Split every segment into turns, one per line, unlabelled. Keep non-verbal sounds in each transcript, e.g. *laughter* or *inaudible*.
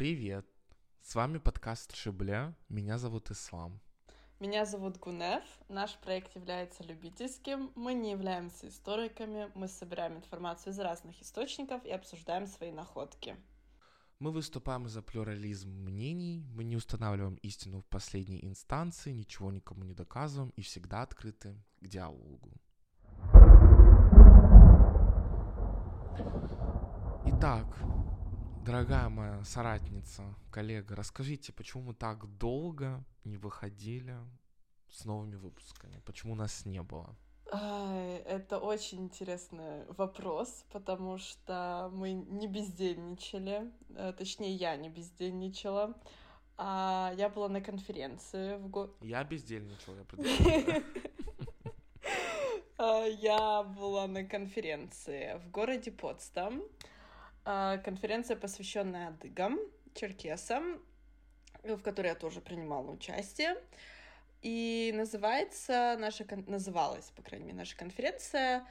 Привет! С вами подкаст Шибле. Меня зовут Ислам.
Меня зовут Гунеф. Наш проект является любительским. Мы не являемся историками. Мы собираем информацию из разных источников и обсуждаем свои находки.
Мы выступаем за плюрализм мнений, мы не устанавливаем истину в последней инстанции, ничего никому не доказываем и всегда открыты к диалогу. Итак, дорогая моя соратница, коллега, расскажите, почему мы так долго не выходили с новыми выпусками? Почему нас не было?
Это очень интересный вопрос, потому что мы не бездельничали, э, точнее, я не бездельничала. А я была на конференции в го...
Я бездельничала,
я *laughs* а, Я была на конференции в городе Потсдам. А, конференция, посвященная адыгам, черкесам, в которой я тоже принимала участие. И называется наша, называлась, по крайней мере, наша конференция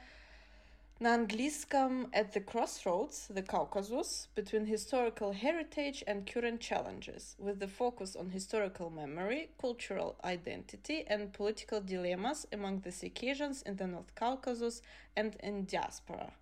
на английском At the Crossroads, the Caucasus, between historical heritage and current challenges, with the focus on historical memory, cultural identity, and political dilemmas among the Circassians in the North Caucasus and in diaspora.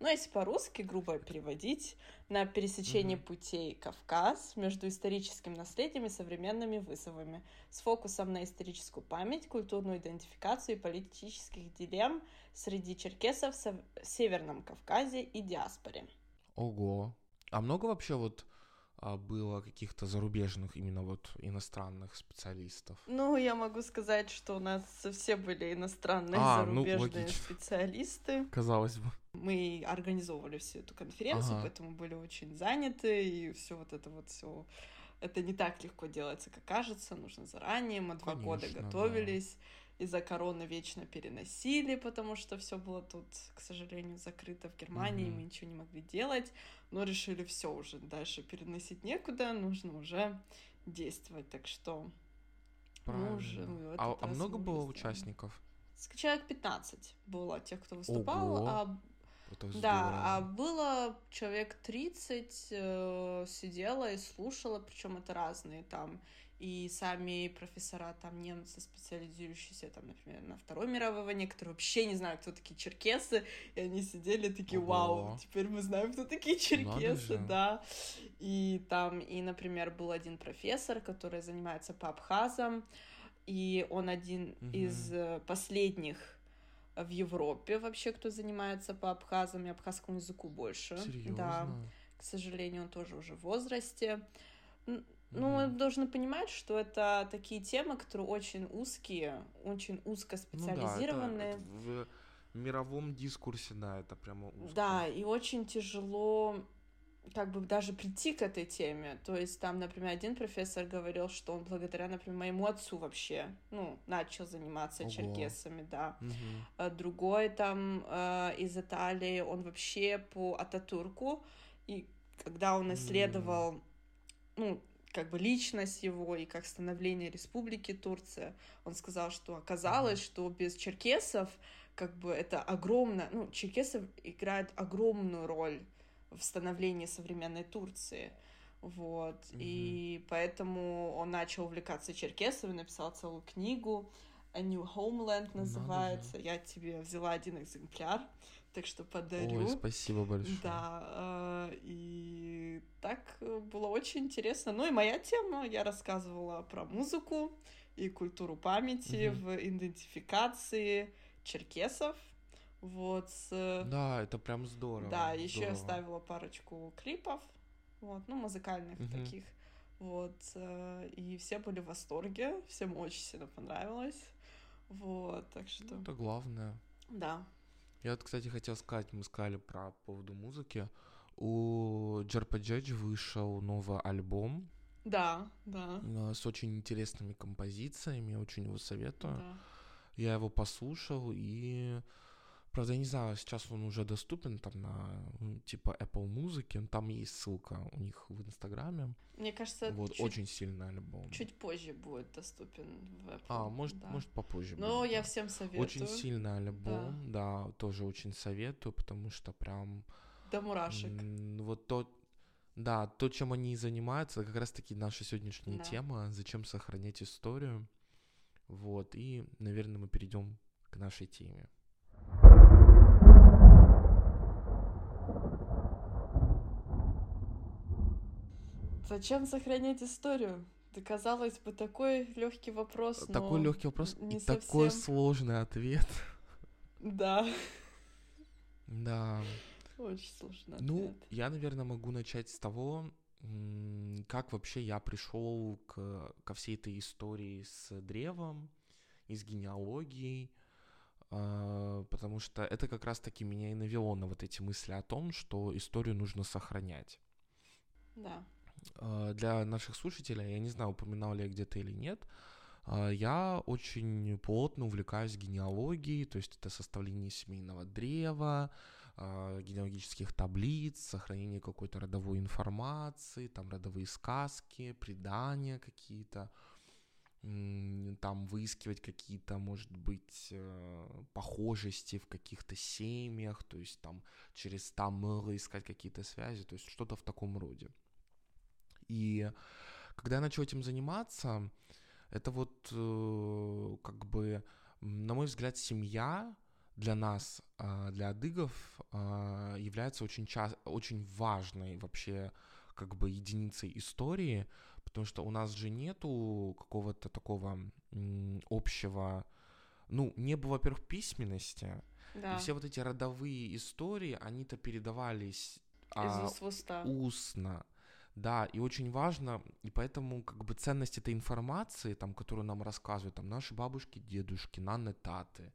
Ну, если по-русски грубо переводить, на пересечении mm-hmm. путей Кавказ между историческим наследием и современными вызовами, с фокусом на историческую память, культурную идентификацию и политических дилемм среди черкесов в Северном Кавказе и диаспоре.
Ого. А много вообще вот а, было каких-то зарубежных именно вот иностранных специалистов?
Ну, я могу сказать, что у нас все были иностранные а, ну, зарубежные ну, специалисты.
Казалось бы.
Мы организовывали всю эту конференцию, ага. поэтому были очень заняты, и все вот это вот все. Это не так легко делается, как кажется. Нужно заранее. Мы два Конечно, года готовились. Да из-за короны вечно переносили, потому что все было тут, к сожалению, закрыто в Германии, mm-hmm. мы ничего не могли делать, но решили все уже дальше переносить некуда, нужно уже действовать, так что
Правильно. уже а, а много было участников?
Человек 15 было тех, кто выступал, Ого. а да, а было человек 30 э, сидело и слушало, причем это разные там и сами профессора там немцы, специализирующиеся там, например, на Второй мировой войне, которые вообще не знают, кто такие черкесы, и они сидели такие, вау, теперь мы знаем, кто такие черкесы, да. И там, и, например, был один профессор, который занимается по абхазам, и он один угу. из э, последних в Европе вообще, кто занимается по абхазам и абхазскому языку больше.
Серьезно?
Да. К сожалению, он тоже уже в возрасте. Ну, мы должны понимать, что это такие темы, которые очень узкие, очень узко специализированные.
Ну, да, это, это в мировом дискурсе, да, это прямо узко.
Да, и очень тяжело как бы даже прийти к этой теме. То есть там, например, один профессор говорил, что он благодаря, например, моему отцу вообще, ну, начал заниматься Ого. черкесами, да. Угу. Другой там э, из Италии, он вообще по Ататурку, и когда он исследовал, mm. ну, как бы личность его и как становление республики Турция. Он сказал, что оказалось, что без черкесов как бы это огромно, ну, черкесов играют огромную роль в становлении современной Турции. Вот. Mm-hmm. И поэтому он начал увлекаться черкесами, написал целую книгу. A New Homeland называется. Я тебе взяла один экземпляр так что подарю.
Ой, спасибо большое.
Да, а, и так было очень интересно. Ну и моя тема, я рассказывала про музыку и культуру памяти угу. в идентификации черкесов. Вот. С...
Да, это прям здорово.
Да, еще я ставила парочку клипов, вот, ну, музыкальных угу. таких. Вот, э, и все были в восторге, всем очень сильно понравилось. Вот, так что...
Это главное.
Да.
Я вот, кстати, хотел сказать, мы сказали про поводу музыки. У Джарпаджедж вышел новый альбом.
Да, да.
С очень интересными композициями, очень его советую. Да. Я его послушал и Правда, я не знаю, сейчас он уже доступен там на типа Apple музыки, там есть ссылка у них в Инстаграме.
Мне кажется,
вот чуть, очень сильный альбом.
Чуть позже будет доступен в Apple.
А, может, да. может попозже.
Но
будет,
я
да.
всем советую.
Очень сильный альбом, да. да, тоже очень советую, потому что прям.
До мурашек.
Вот тот Да, то, чем они занимаются, как раз-таки наша сегодняшняя
Да.
тема, зачем сохранять историю. Вот, и, наверное, мы перейдем к нашей теме.
Зачем сохранять историю? Да, казалось бы, такой легкий вопрос. но
Такой легкий вопрос
не
и такой
совсем.
сложный ответ.
Да,
Да.
очень сложно.
Ну, я, наверное, могу начать с того, как вообще я пришел к, ко всей этой истории с древом и с генеалогией, а, потому что это как раз-таки меня и навело на вот эти мысли о том, что историю нужно сохранять.
Да.
А, Для наших слушателей, я не знаю, упоминал ли я где-то или нет, а, я очень плотно увлекаюсь генеалогией, то есть это составление семейного древа, а, генеалогических таблиц, сохранение какой-то родовой информации, там родовые сказки, предания какие-то, там выискивать какие-то, может быть, э, похожести в каких-то семьях, то есть там через Тамылы искать какие-то связи, то есть что-то в таком роде. И когда я начал этим заниматься, это вот э, как бы, на мой взгляд, семья для нас, а, для адыгов, а, является очень, ча- очень важной вообще как бы единицей истории, потому что у нас же нету какого-то такого м, общего, ну, не было, во-первых, письменности,
Да.
и все вот эти родовые истории, они-то передавались а,
уст
устно. Да, и очень важно, и поэтому как бы ценность этой информации, там, которую нам рассказывают, там, наши бабушки, дедушки, наны, таты,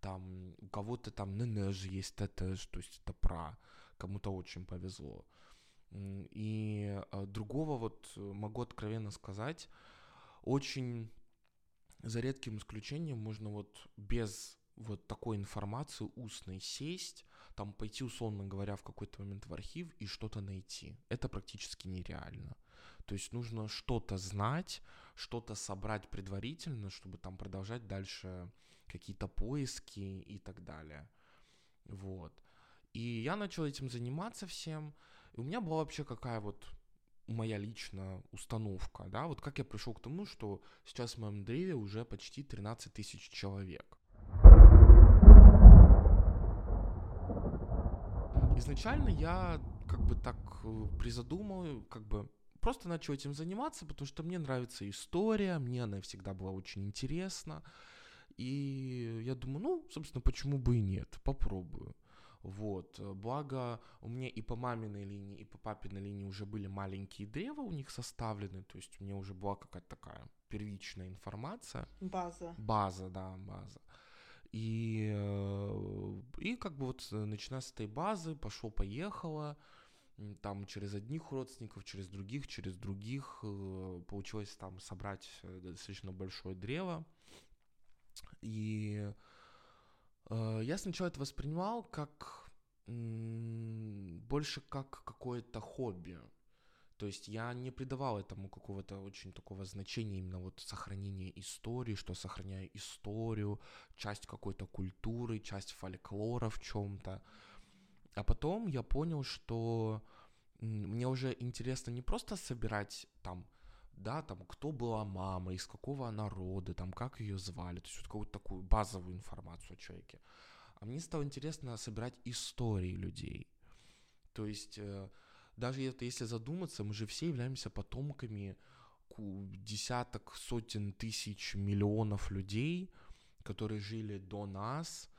там, у кого-то там ненеж есть, тетеж, то есть это пра, кому-то очень повезло. И э, другого вот э, могу откровенно сказать, очень за редким исключением можно вот без вот такой информации устной сесть, там пойти, условно говоря, в какой-то момент в архив и что-то найти. Это практически нереально. То есть нужно что-то знать, что-то собрать предварительно, чтобы там продолжать дальше какие-то поиски и так далее. Вот. И я начал этим заниматься всем. И у меня была вообще какая вот моя личная установка, да, вот как я пришел к тому, что сейчас в моем древе уже почти 13 тысяч человек. Изначально я как бы так э, призадумал, как бы просто начал этим заниматься, потому что мне нравится история, мне она всегда была очень интересна. И я думаю, ну, собственно, почему бы и нет, попробую. Вот, э, благо у меня и по маминой линии, и по папиной линии уже были маленькие древа у них составлены, то есть у меня уже была какая-то такая первичная информация.
База.
База, да, база. И, э, и как бы вот э, начиная с этой базы, пошло-поехало, там через одних родственников, через других, через других, э, получилось там собрать достаточно большое древо. И я сначала это воспринимал как больше как какое-то хобби. То есть я не придавал этому какого-то очень такого значения именно вот сохранения истории, что сохраняю историю, часть какой-то культуры, часть фольклора в чем-то. А потом я понял, что мне уже интересно не просто собирать там, да, там, кто была мама, из какого она рода, там, как ее звали, то есть вот какую-то такую базовую информацию о человеке. А мне стало интересно собирать истории людей. То есть э, даже это, если задуматься, мы же все являемся потомками десяток, сотен тысяч, миллионов людей, которые жили до нас,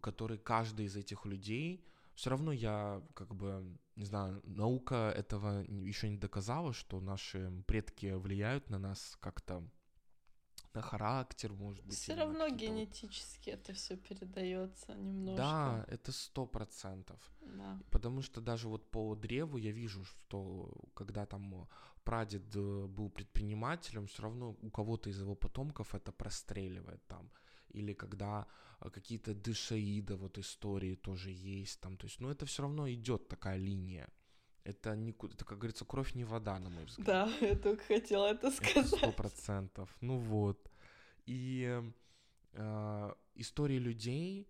которые каждый из этих людей, все равно я как бы, не знаю, наука этого еще не доказала, что наши предки влияют на нас как-то на характер, может быть.
Все равно
какие-то вот-
генетически это все передается немножко.
Да, это сто процентов.
Да.
Потому что даже вот по древу я вижу, что когда там прадед э, был предпринимателем, все равно у кого-то из его потомков это простреливает там. Или когда э, какие-то дышаида вот истории тоже есть там. То есть, ну это все равно идет такая линия. Это, не, это, как говорится, кровь не вода, на мой взгляд.
Да, *laughs* я только хотела это
Сто
сказать.
процентов. Ну вот. И э, истории людей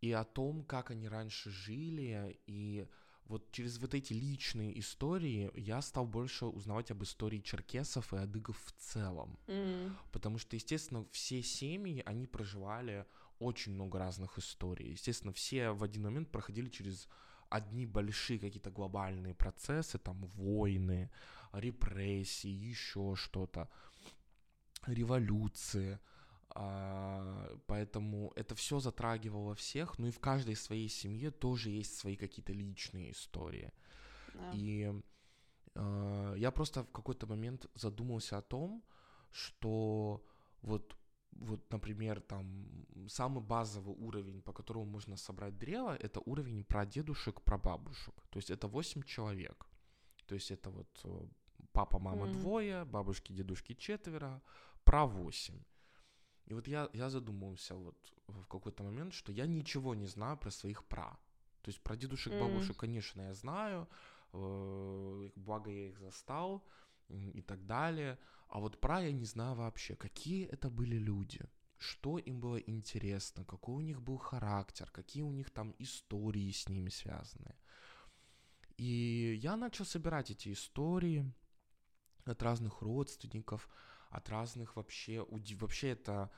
и о том, как они раньше жили, и вот через вот эти личные истории я стал больше узнавать об истории черкесов и адыгов в целом.
Mm.
Потому что, естественно, все семьи, они проживали очень много разных историй. Естественно, все в один момент проходили через одни большие какие-то глобальные процессы, там войны, репрессии, еще что-то, революции. А, поэтому это все затрагивало всех, ну и в каждой своей семье тоже есть свои какие-то личные истории.
Да.
И э, я просто в какой-то момент задумался о том, что вот, вот, например, там самый базовый уровень, по которому можно собрать древо, это уровень прадедушек, прабабушек. То есть это 8 человек. То есть это вот э, папа, мама
Мгм.
двое, бабушки, дедушки четверо, про 8. И вот я, я задумался вот в какой-то момент, что я ничего не знаю про своих пра. То есть про дедушек,
М.
бабушек, конечно, я знаю, э, благо я их застал и так далее. А вот про я не знаю вообще, какие это были люди, что им было интересно, какой у них был характер, какие у них там истории с ними связаны. И я начал собирать эти истории от разных родственников, от разных вообще, вообще это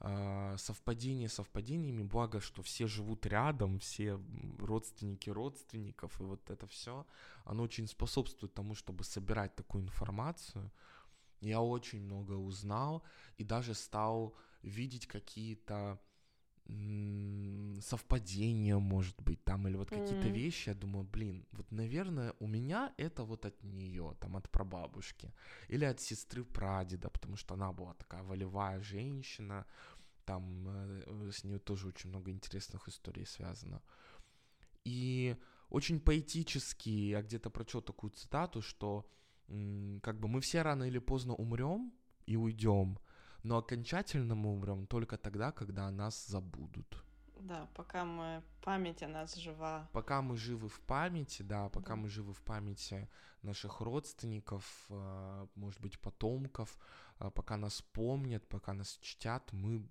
э, совпадение совпадениями, благо, что все живут рядом, все родственники родственников, и вот это все, оно очень способствует тому, чтобы собирать такую информацию. Я очень много узнал и даже стал видеть какие-то совпадения, может быть, там, или вот какие-то вещи, я думаю, блин, вот, наверное, у меня это вот от нее, там, от прабабушки, или от сестры прадеда, потому что она была такая волевая женщина, там э, с нее тоже очень много интересных историй связано. И очень поэтически я где-то прочел такую цитату, что как бы мы все рано или поздно умрем и уйдем, но окончательно мы умрем только тогда, когда нас забудут.
Да, пока мы память о нас жива.
Пока мы живы в памяти, да, пока
Да.
мы живы в памяти наших родственников, э, может быть, потомков, э, пока нас помнят, пока нас чтят, мы,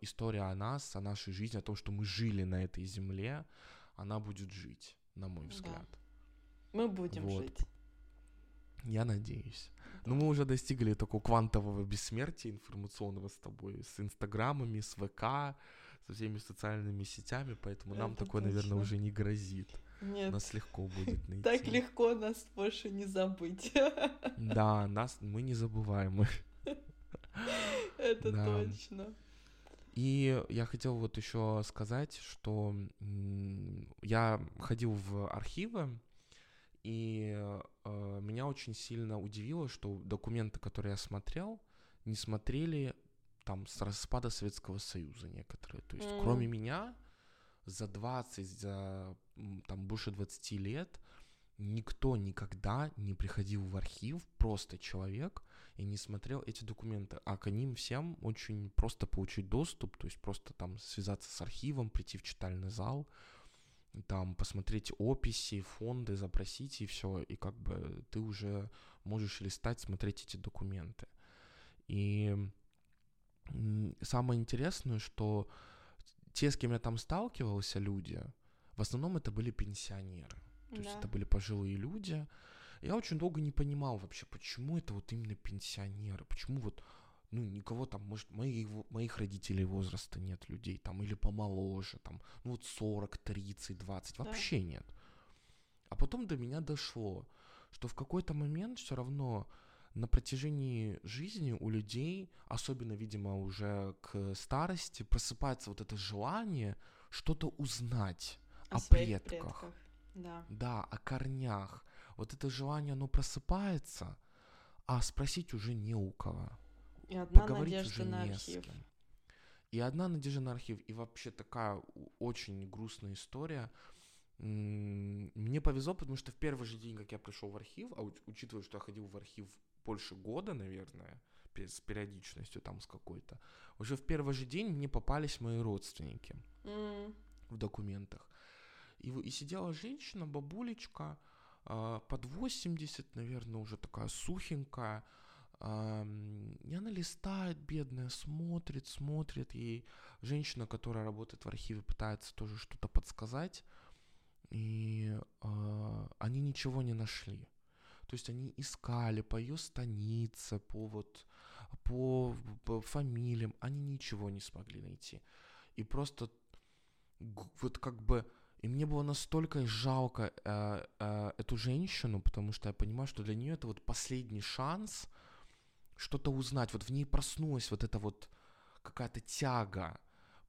история о нас, о нашей жизни, о том, что мы жили на этой земле, она будет жить, на мой
Да.
взгляд.
Мы будем
Вот.
жить.
Я надеюсь. Но мы уже достигли такого квантового бессмертия информационного с тобой, с инстаграмами, с ВК, со всеми социальными сетями, поэтому нам
Это
такое, наверное,
точно.
уже не грозит.
Нет,
Нас легко будет *laughs* найти.
так легко нас больше не забыть. *laughs*
Да, нас мы не забываемы.
Это
Да.
точно.
И я хотел вот еще сказать, что я ходил в архивы, и э, меня очень сильно удивило, что документы, которые я смотрел, не смотрели там с распада Советского Союза некоторые. То есть,
М.
кроме меня, за 20, за там больше 20 лет никто никогда не приходил в архив, просто человек, и не смотрел эти документы. А к ним всем очень просто получить доступ, то есть просто там связаться с архивом, прийти в читальный зал, там посмотреть описи, фонды, запросить и все, и как бы ты уже можешь листать, смотреть эти документы. И самое интересное, что те, с кем я там сталкивался, люди, в основном это были пенсионеры. То есть
Да.
это были пожилые люди. Я очень долго не понимал вообще, почему это вот именно пенсионеры, почему вот, ну, никого там, может, моих, моих родителей возраста нет людей там, или помоложе, там, ну, вот 40, 30, 20,
Да.
вообще нет. А потом до меня дошло, что в какой-то момент все равно на протяжении жизни у людей, особенно, видимо, уже к старости, просыпается вот это желание что-то узнать о,
своих
предках.
Да.
Да, о корнях. Вот это желание, оно просыпается, а спросить уже не у кого.
И одна
Поговорить
надежда
уже
на
не
архив.
с кем. И одна надежда на архив. И вообще такая очень грустная история. Мне повезло, потому что в первый же день, как я пришел в архив, а уч- учитывая, что я ходил в архив больше года, наверное, с периодичностью там с какой-то, уже в первый же день мне попались мои родственники
М,
в документах. И, и сидела женщина, бабулечка, а, под 80, наверное, уже такая сухенькая. Ам, И она листает, бедная, смотрит, смотрит. Ей женщина, которая работает в архиве, пытается тоже что-то подсказать. и э, они ничего не нашли. То есть они искали по ее станице, по вот по, по фамилиям, они ничего не смогли найти. И просто вот как бы и мне было настолько жалко э, э, эту женщину, потому что я понимаю, что для нее это вот последний шанс что-то узнать. Вот в ней проснулась вот эта вот какая-то тяга.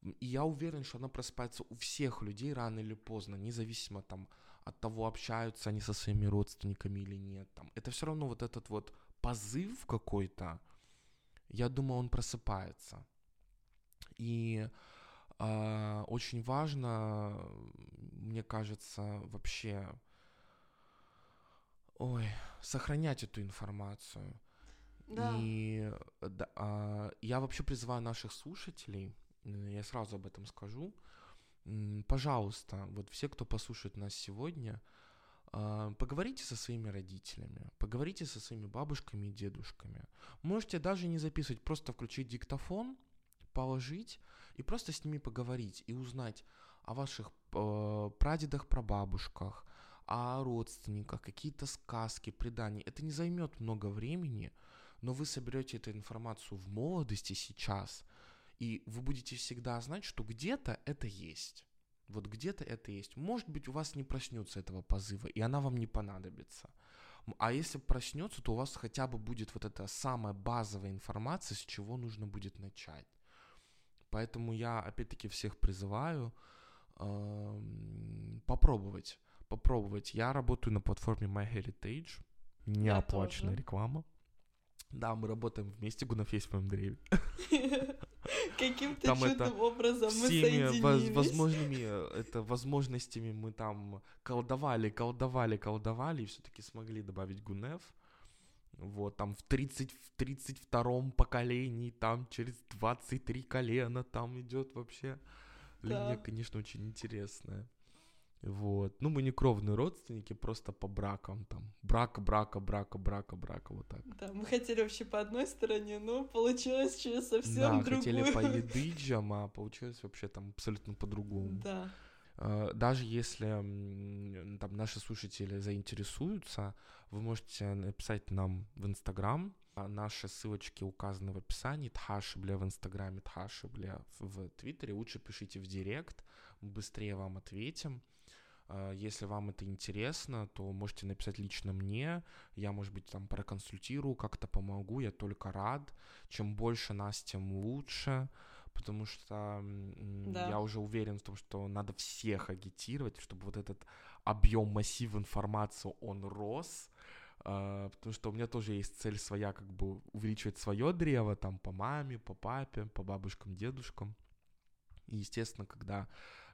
И я уверен, что она просыпается у всех людей рано или поздно, независимо там от того, общаются они со своими родственниками или нет. Там. Это все равно вот этот вот позыв какой-то, я думаю, он просыпается. И э, очень важно, мне кажется, вообще, ой, сохранять эту информацию. Да. И да, э, я вообще призываю наших слушателей, я сразу об этом скажу, пожалуйста, вот все, кто послушает нас сегодня, а, поговорите со своими родителями, поговорите со своими бабушками и дедушками. Можете даже не записывать, просто включить диктофон, положить и просто с ними поговорить и узнать о ваших э, прадедах, прабабушках, о родственниках, какие-то сказки, предания. Это не займет много времени, но вы соберете эту информацию в молодости сейчас, и вы будете всегда знать, что где-то это есть. Вот где-то это есть. Может быть, у вас не проснется этого позыва, и она вам не понадобится. А если проснется, то у вас хотя бы будет вот эта самая базовая информация, с чего нужно будет начать. Поэтому я опять-таки всех призываю э, попробовать. Попробовать. Я работаю на платформе MyHeritage. Неоплаченная реклама. Да, мы работаем вместе, Гунов есть в моем древе. *laughs*
Каким-то чудным образом мы соединились.
возможными это, возможностями мы там колдовали, колдовали, колдовали, и все-таки смогли добавить Гунев. Вот, там в, 30, в 32-м поколении, там через 23 колена, там идет вообще да. линия, конечно, очень интересная. Вот. Ну, мы не кровные родственники, просто по бракам там. Брака, брака, брака, брака, брака, вот так.
Да, мы хотели вообще по одной стороне, но получилось через совсем да, другую.
хотели по едыджам, а получилось вообще там абсолютно по-другому.
Да.
А, даже если там наши слушатели заинтересуются, вы можете написать нам в Инстаграм. А наши ссылочки указаны в описании. Тхашибля в Инстаграме, Тхашибля в Твиттере. Лучше пишите в Директ, быстрее вам ответим. А, если вам это интересно, то можете написать лично мне. Я, может быть, там проконсультирую, как-то помогу. Я только рад. Чем больше нас, тем лучше. Потому что да. я уже уверен в том, что надо всех агитировать, чтобы вот этот объем, массив информации, он рос. Uh, потому что у меня тоже есть цель своя, как бы увеличивать свое древо там по маме, по папе, по бабушкам, дедушкам. И, естественно, когда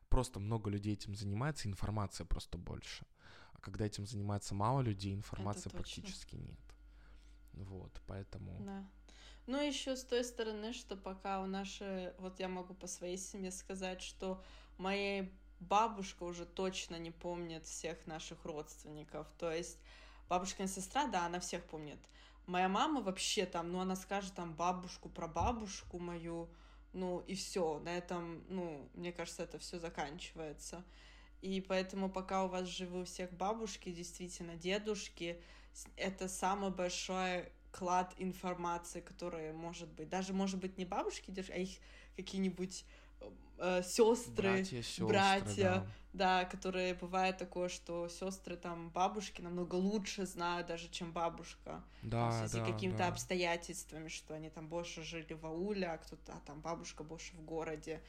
просто много людей этим занимается, информация просто больше. А когда этим занимается мало людей, информации практически нет. Вот, поэтому...
Да. Ну, еще с той стороны, что пока у нашей... Вот я могу по своей семье сказать, что моя бабушка уже точно не помнит всех наших родственников. То есть бабушкина сестра, да, она всех помнит. Моя мама вообще там, ну, она скажет там бабушку, про бабушку мою, ну и все, на этом, ну, мне кажется, это все заканчивается. И поэтому пока у вас живы у всех бабушки, действительно, дедушки, это самый большой клад информации, которая может быть. Даже, может быть, не бабушки, а их какие-нибудь э, сестры, братья, сестры, братья да. Да, которые бывает такое, что сестры там бабушки намного лучше знают даже, чем бабушка.
Да,
в связи
да,
какими-то
да.
обстоятельствами, что они там больше жили в ауле, а кто-то, а там бабушка больше в городе,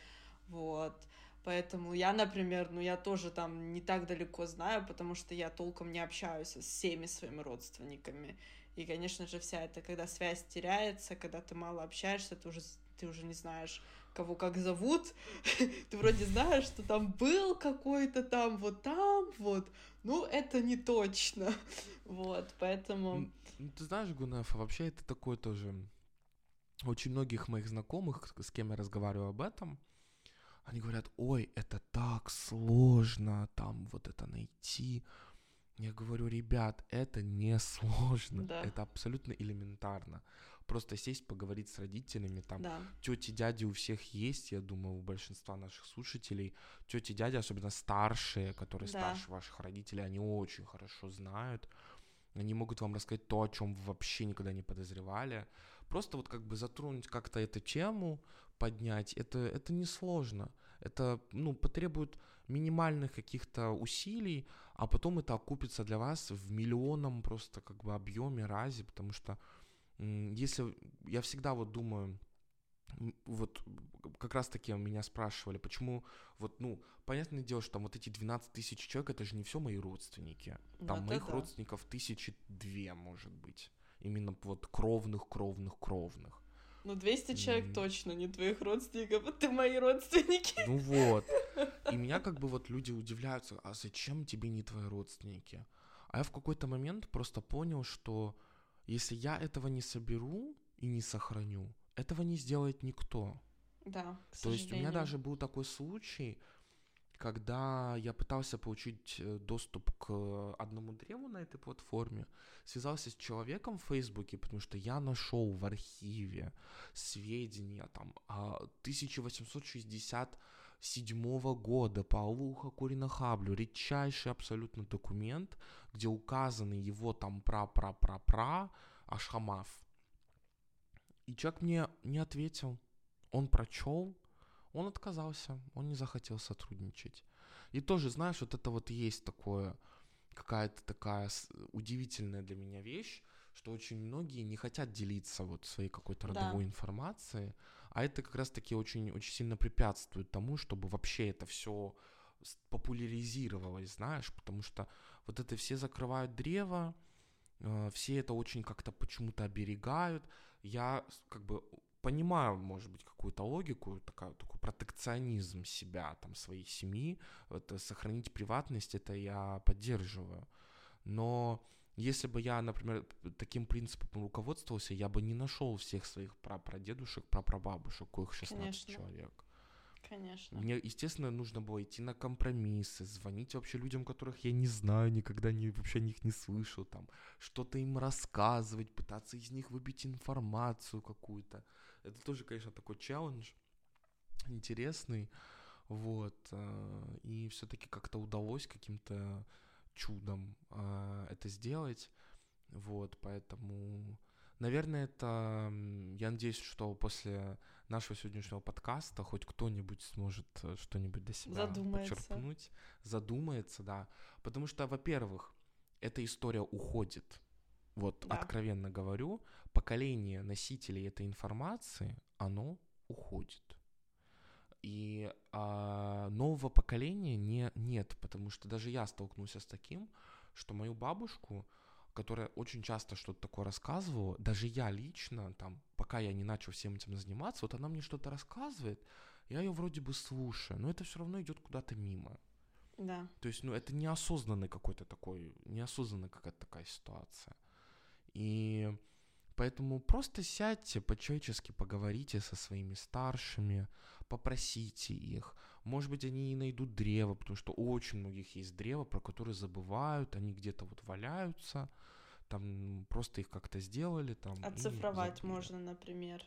вот. Поэтому я, например, ну я тоже там не так далеко знаю, потому что я толком не общаюсь с всеми своими родственниками. И, конечно же, вся эта, когда связь теряется, когда ты мало общаешься, ты уже, ты уже не знаешь, кого как зовут, *laughs* ты вроде знаешь, что там был какой-то там, вот там, вот, ну, это не точно, *laughs* вот, поэтому...
Ты знаешь, Гунеф, вообще это такое тоже... Очень многих моих знакомых, с кем я разговариваю об этом, они говорят, ой, это так сложно, там вот это найти. Я говорю, ребят, это не сложно, да. это абсолютно элементарно. Просто сесть, поговорить с родителями, там,
Да.
тети, дяди у всех есть, я думаю, у большинства наших слушателей, тети, дяди, особенно старшие, которые
Да.
старше ваших родителей, они очень хорошо знают, они могут вам рассказать то, о чем вы вообще никогда не подозревали. Просто вот как бы затронуть как-то эту тему, поднять, это, это несложно. Это, ну, потребует минимальных каких-то усилий, а потом это окупится для вас в миллионном просто как бы объеме разе, потому что если я всегда вот думаю, вот как раз таки меня спрашивали, почему вот, ну, понятное дело, что там вот эти 12 тысяч человек, это же не все мои родственники. Там
Вот
моих
да.
родственников тысячи две, может быть. Именно вот кровных, кровных, кровных.
Ну, 200 человек
М.
точно не твоих родственников, *laughs* а ты мои родственники.
Ну вот. *laughs* И меня как бы вот люди удивляются, а зачем тебе не твои родственники? А я в какой-то момент просто понял, что если я этого не соберу и не сохраню, этого не сделает никто.
Да, к
То есть у меня даже был такой случай, когда я пытался получить э, доступ к одному древу на этой платформе, связался с человеком в Фейсбуке, потому что я нашел в архиве сведения там о 1867 года по Алуха Куринахаблю, редчайший абсолютно документ, где указаны его там пра-пра-пра-пра Ашхамав. И человек мне не ответил. Он прочел, он отказался, он не захотел сотрудничать. И тоже, знаешь, вот это вот есть такое, какая-то такая удивительная для меня вещь, что очень многие не хотят делиться вот своей какой-то
Да.
родовой информацией, а это как раз-таки очень, очень сильно препятствует тому, чтобы вообще это все популяризировалось, знаешь, потому что вот это все закрывают древо, э, все это очень как-то почему-то оберегают. Я как бы понимаю, может быть, какую-то логику, такая, такой протекционизм себя, там, своей семьи, это сохранить приватность, это я поддерживаю. Но если бы я, например, таким принципом руководствовался, я бы не нашел всех своих прапрадедушек, прапрабабушек, коих 16
Конечно.
человек.
Конечно.
Мне, естественно, нужно было идти на компромиссы, звонить вообще людям, которых я не знаю, никогда не, вообще о них не слышал, там, что-то им рассказывать, пытаться из них выбить информацию какую-то. Это тоже, конечно, такой челлендж интересный, вот, э, и все-таки как-то удалось каким-то чудом э, это сделать, вот, поэтому, наверное, это, я надеюсь, что после нашего сегодняшнего подкаста хоть кто-нибудь сможет э, что-нибудь для себя
Задумается.
почерпнуть, задумается, да, потому что, во-первых, эта история уходит, вот
Да.
откровенно говорю, поколение носителей этой информации, оно уходит. И а, нового поколения не, нет, потому что даже я столкнулся с таким, что мою бабушку, которая очень часто что-то такое рассказывала, даже я лично, там, пока я не начал всем этим заниматься, вот она мне что-то рассказывает, я ее вроде бы слушаю, но это все равно идет куда-то мимо.
Да.
То есть, ну, это неосознанный какой-то такой, неосознанная какая-то такая ситуация. И поэтому просто сядьте, по-человечески поговорите со своими старшими, попросите их. Может быть, они и найдут древо, потому что у очень многих есть древо, про которые забывают, они где-то вот валяются, там просто их как-то сделали. Там, и
Оцифровать можно, например.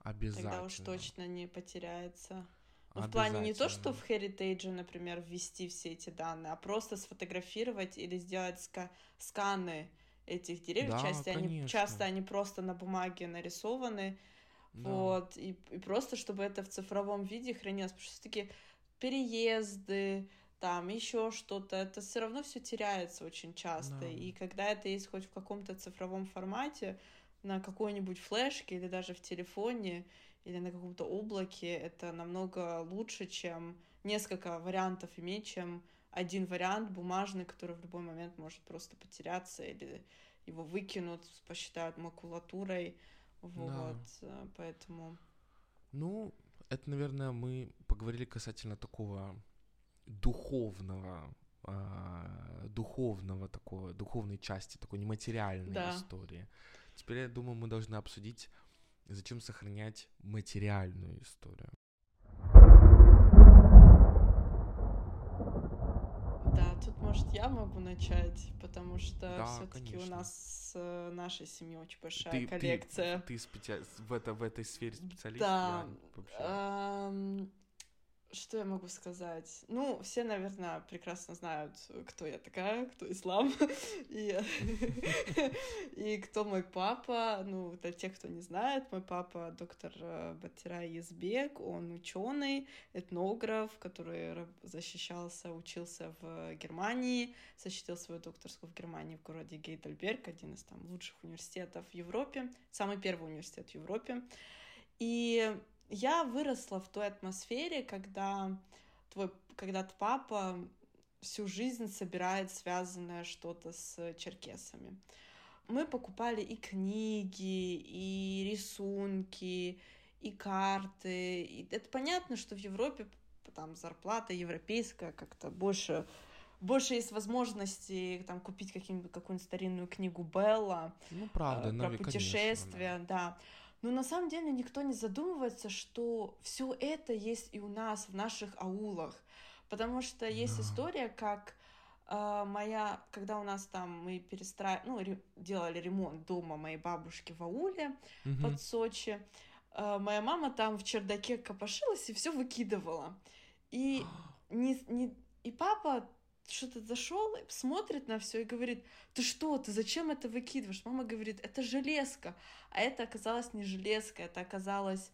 Обязательно.
Тогда уж точно не потеряется. Ну, в плане не то, что в Heritage, например, ввести все эти данные, а просто сфотографировать или сделать ска- сканы этих деревьев.
Да,
часто, они, часто они просто на бумаге нарисованы.
Да.
Вот. И, и просто, чтобы это в цифровом виде хранилось. Потому что все-таки переезды, там еще что-то, это все равно все теряется очень часто.
Да.
И когда это есть хоть в каком-то цифровом формате, на какой-нибудь флешке или даже в телефоне, или на каком-то облаке, это намного лучше, чем несколько вариантов иметь, чем один вариант бумажный, который в любой момент может просто потеряться или его выкинут, посчитают макулатурой. Вот, э, поэтому...
Ну, это, наверное, мы поговорили касательно такого духовного, а, духовного такого, духовной части, такой нематериальной
Да.
истории. Теперь, я думаю, мы должны обсудить, зачем сохранять материальную историю.
Да, тут может, я могу начать, потому что да, все-таки у нас с э, нашей семьей очень большая ты, коллекция.
Ты, ты специ... в, это, в этой сфере специалист?
Да. Вообще... Что я могу сказать? Ну, все, наверное, прекрасно знают, кто я такая, кто ислам, *laughs* *laughs* и, кто мой папа. Ну, для тех, кто не знает, мой папа доктор э, Батирай Езбек, он ученый, этнограф, который защищался, учился в Германии, защитил свою докторскую в Германии в городе Гейдельберг, один из там лучших университетов в Европе, самый первый университет в Европе. И я выросла в той атмосфере, когда твой, когда папа всю жизнь собирает связанное что-то с черкесами. Мы покупали и книги, и рисунки, и карты. И это понятно, что в Европе там зарплата европейская как-то больше больше есть возможности там купить какую-нибудь какую-нибудь старинную книгу Белла
ну, правда,
э, про путешествия, конечно, да. да. Но на самом деле никто не задумывается, что все это есть и у нас в наших аулах. Потому что есть история, как э, моя, когда у нас там мы перестраивали, ну, ре, делали ремонт дома моей бабушки в ауле mm-hmm. под Сочи, э, моя мама там в чердаке копошилась и все выкидывала. И, *gasps* не, не, и папа что-то зашел, смотрит на все и говорит, ты что, ты зачем это выкидываешь? Мама говорит, это железка. А это оказалось не железка, это оказалось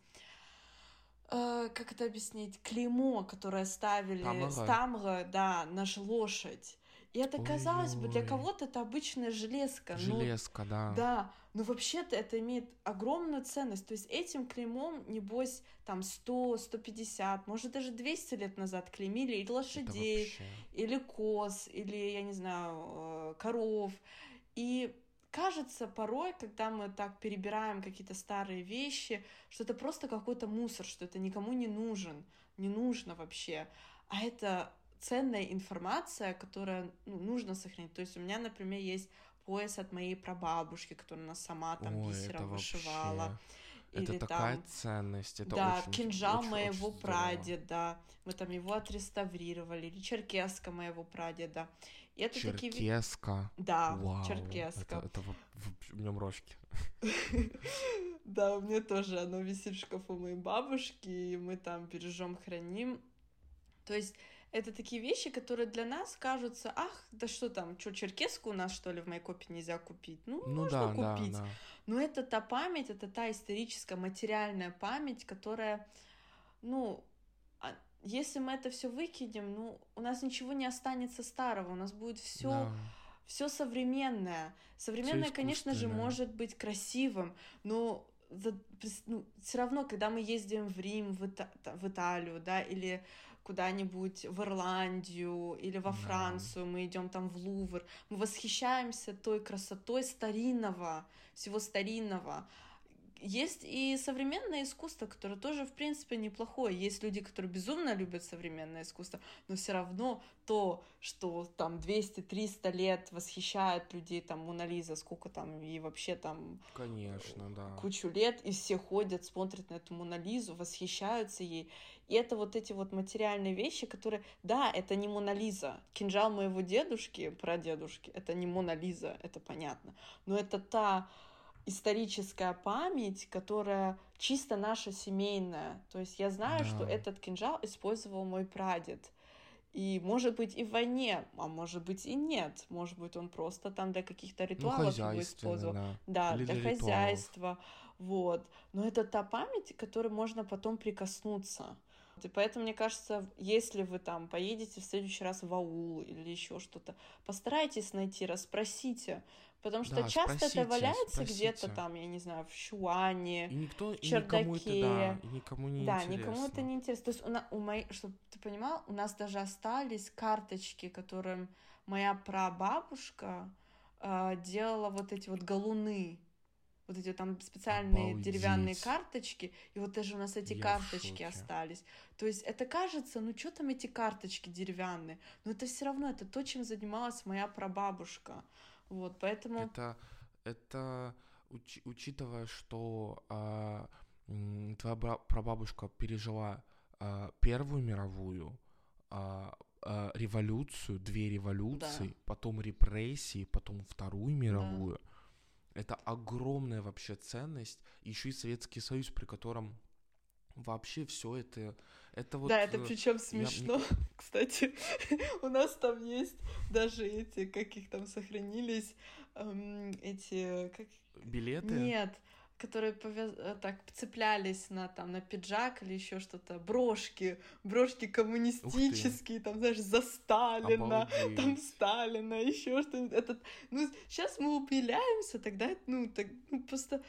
э, как это объяснить, клеймо, которое ставили с тамга, да, наша лошадь. И это, Ой-ой. казалось бы, для кого-то это обычная железка.
Железка,
но,
да.
Да, но вообще-то это имеет огромную ценность. То есть этим клеймом, небось, там 100, 150, может даже 200 лет назад клеймили или лошадей, или коз, или, я не знаю, э, коров. И кажется порой, когда мы так перебираем какие-то старые вещи, что это просто какой-то мусор, что это никому не нужен, не нужно вообще. А это ценная информация, которая ну, нужно сохранить. То есть у меня, например, есть пояс от моей прабабушки, которая она сама там Ой, бисером вышивала. Вообще...
Или это такая там, ценность, это
да,
очень,
кинжал
очень,
моего
очень
прадеда, мы там его отреставрировали, или черкеска моего прадеда.
И это черкеска.
Такие... Да, Вау, черкеска.
Это, это в, в, в нем рожки. *laughs*
Да, у меня тоже оно висит в шкафу моей бабушки, и мы там бережем, храним. То есть это такие вещи, которые для нас кажутся, ах, да что там, что, черкеску у нас, что ли, в Майкопе нельзя купить? Ну, ну можно да, купить. Да, да. Но это та память, это та историческая, материальная память, которая, ну, а если мы это все выкинем, ну, у нас ничего не останется старого, у нас будет все... Да все современное. Современное, конечно же, может быть красивым, но ну, все равно, когда мы ездим в Рим, в, Ита в Италию, да, или куда-нибудь в Ирландию или во Францию, мы идем там в Лувр, мы восхищаемся той красотой старинного, всего старинного. Есть и современное искусство, которое тоже, в принципе, неплохое. Есть люди, которые безумно любят современное искусство, но все равно то, что там 200-300 лет восхищает людей, там, Мона Лиза, сколько там, и вообще там...
Конечно, да.
Кучу лет, и все ходят, смотрят на эту Мона Лизу, восхищаются ей. И это вот эти вот материальные вещи, которые, да, это не Мона Лиза. Кинжал моего дедушки, прадедушки, это не Мона Лиза, это понятно. Но это та историческая память, которая чисто наша семейная. То есть я знаю, да. что этот кинжал использовал мой прадед. И может быть и в войне, а может быть и нет. Может быть он просто там для каких-то ну, ритуалов ну, его использовал. Да, да для, для хозяйства. Вот. Но это та память, к которой можно потом прикоснуться. И поэтому, мне кажется, если вы там поедете в следующий раз в аул или еще что-то, постарайтесь найти, расспросите, Потому что да, часто спросите, это валяется где-то там, я не знаю, в шуане, и никто, в чердаке. И никому это, да,
и никому не
да,
интересно.
никому это не интересно. То есть у, на, у моей, чтобы ты понимал, у нас даже остались карточки, которым моя прабабушка э, делала вот эти вот галуны. Вот эти вот там специальные Обалдеть. деревянные карточки, и вот даже у нас эти я карточки остались. То есть это кажется, ну что там эти карточки деревянные? Но это все равно, это то, чем занималась моя прабабушка. Вот, поэтому...
Это, это уч, учитывая, что а, твоя прабабушка пережила а, Первую мировую, а, а, революцию, две революции, да. потом репрессии, потом Вторую мировую. Да. Это огромная вообще ценность. Еще и Советский Союз, при котором вообще все это это вот
да это э, причем смешно я... *laughs* кстати у нас там есть даже эти как их там сохранились эм, эти как
билеты
нет которые повяз... Э, так цеплялись на там на пиджак или еще что-то, брошки, брошки коммунистические, там знаешь за Сталина, Обалдеть. там Сталина, еще что-нибудь. Этот, ну сейчас мы умиляемся, тогда ну так ну, просто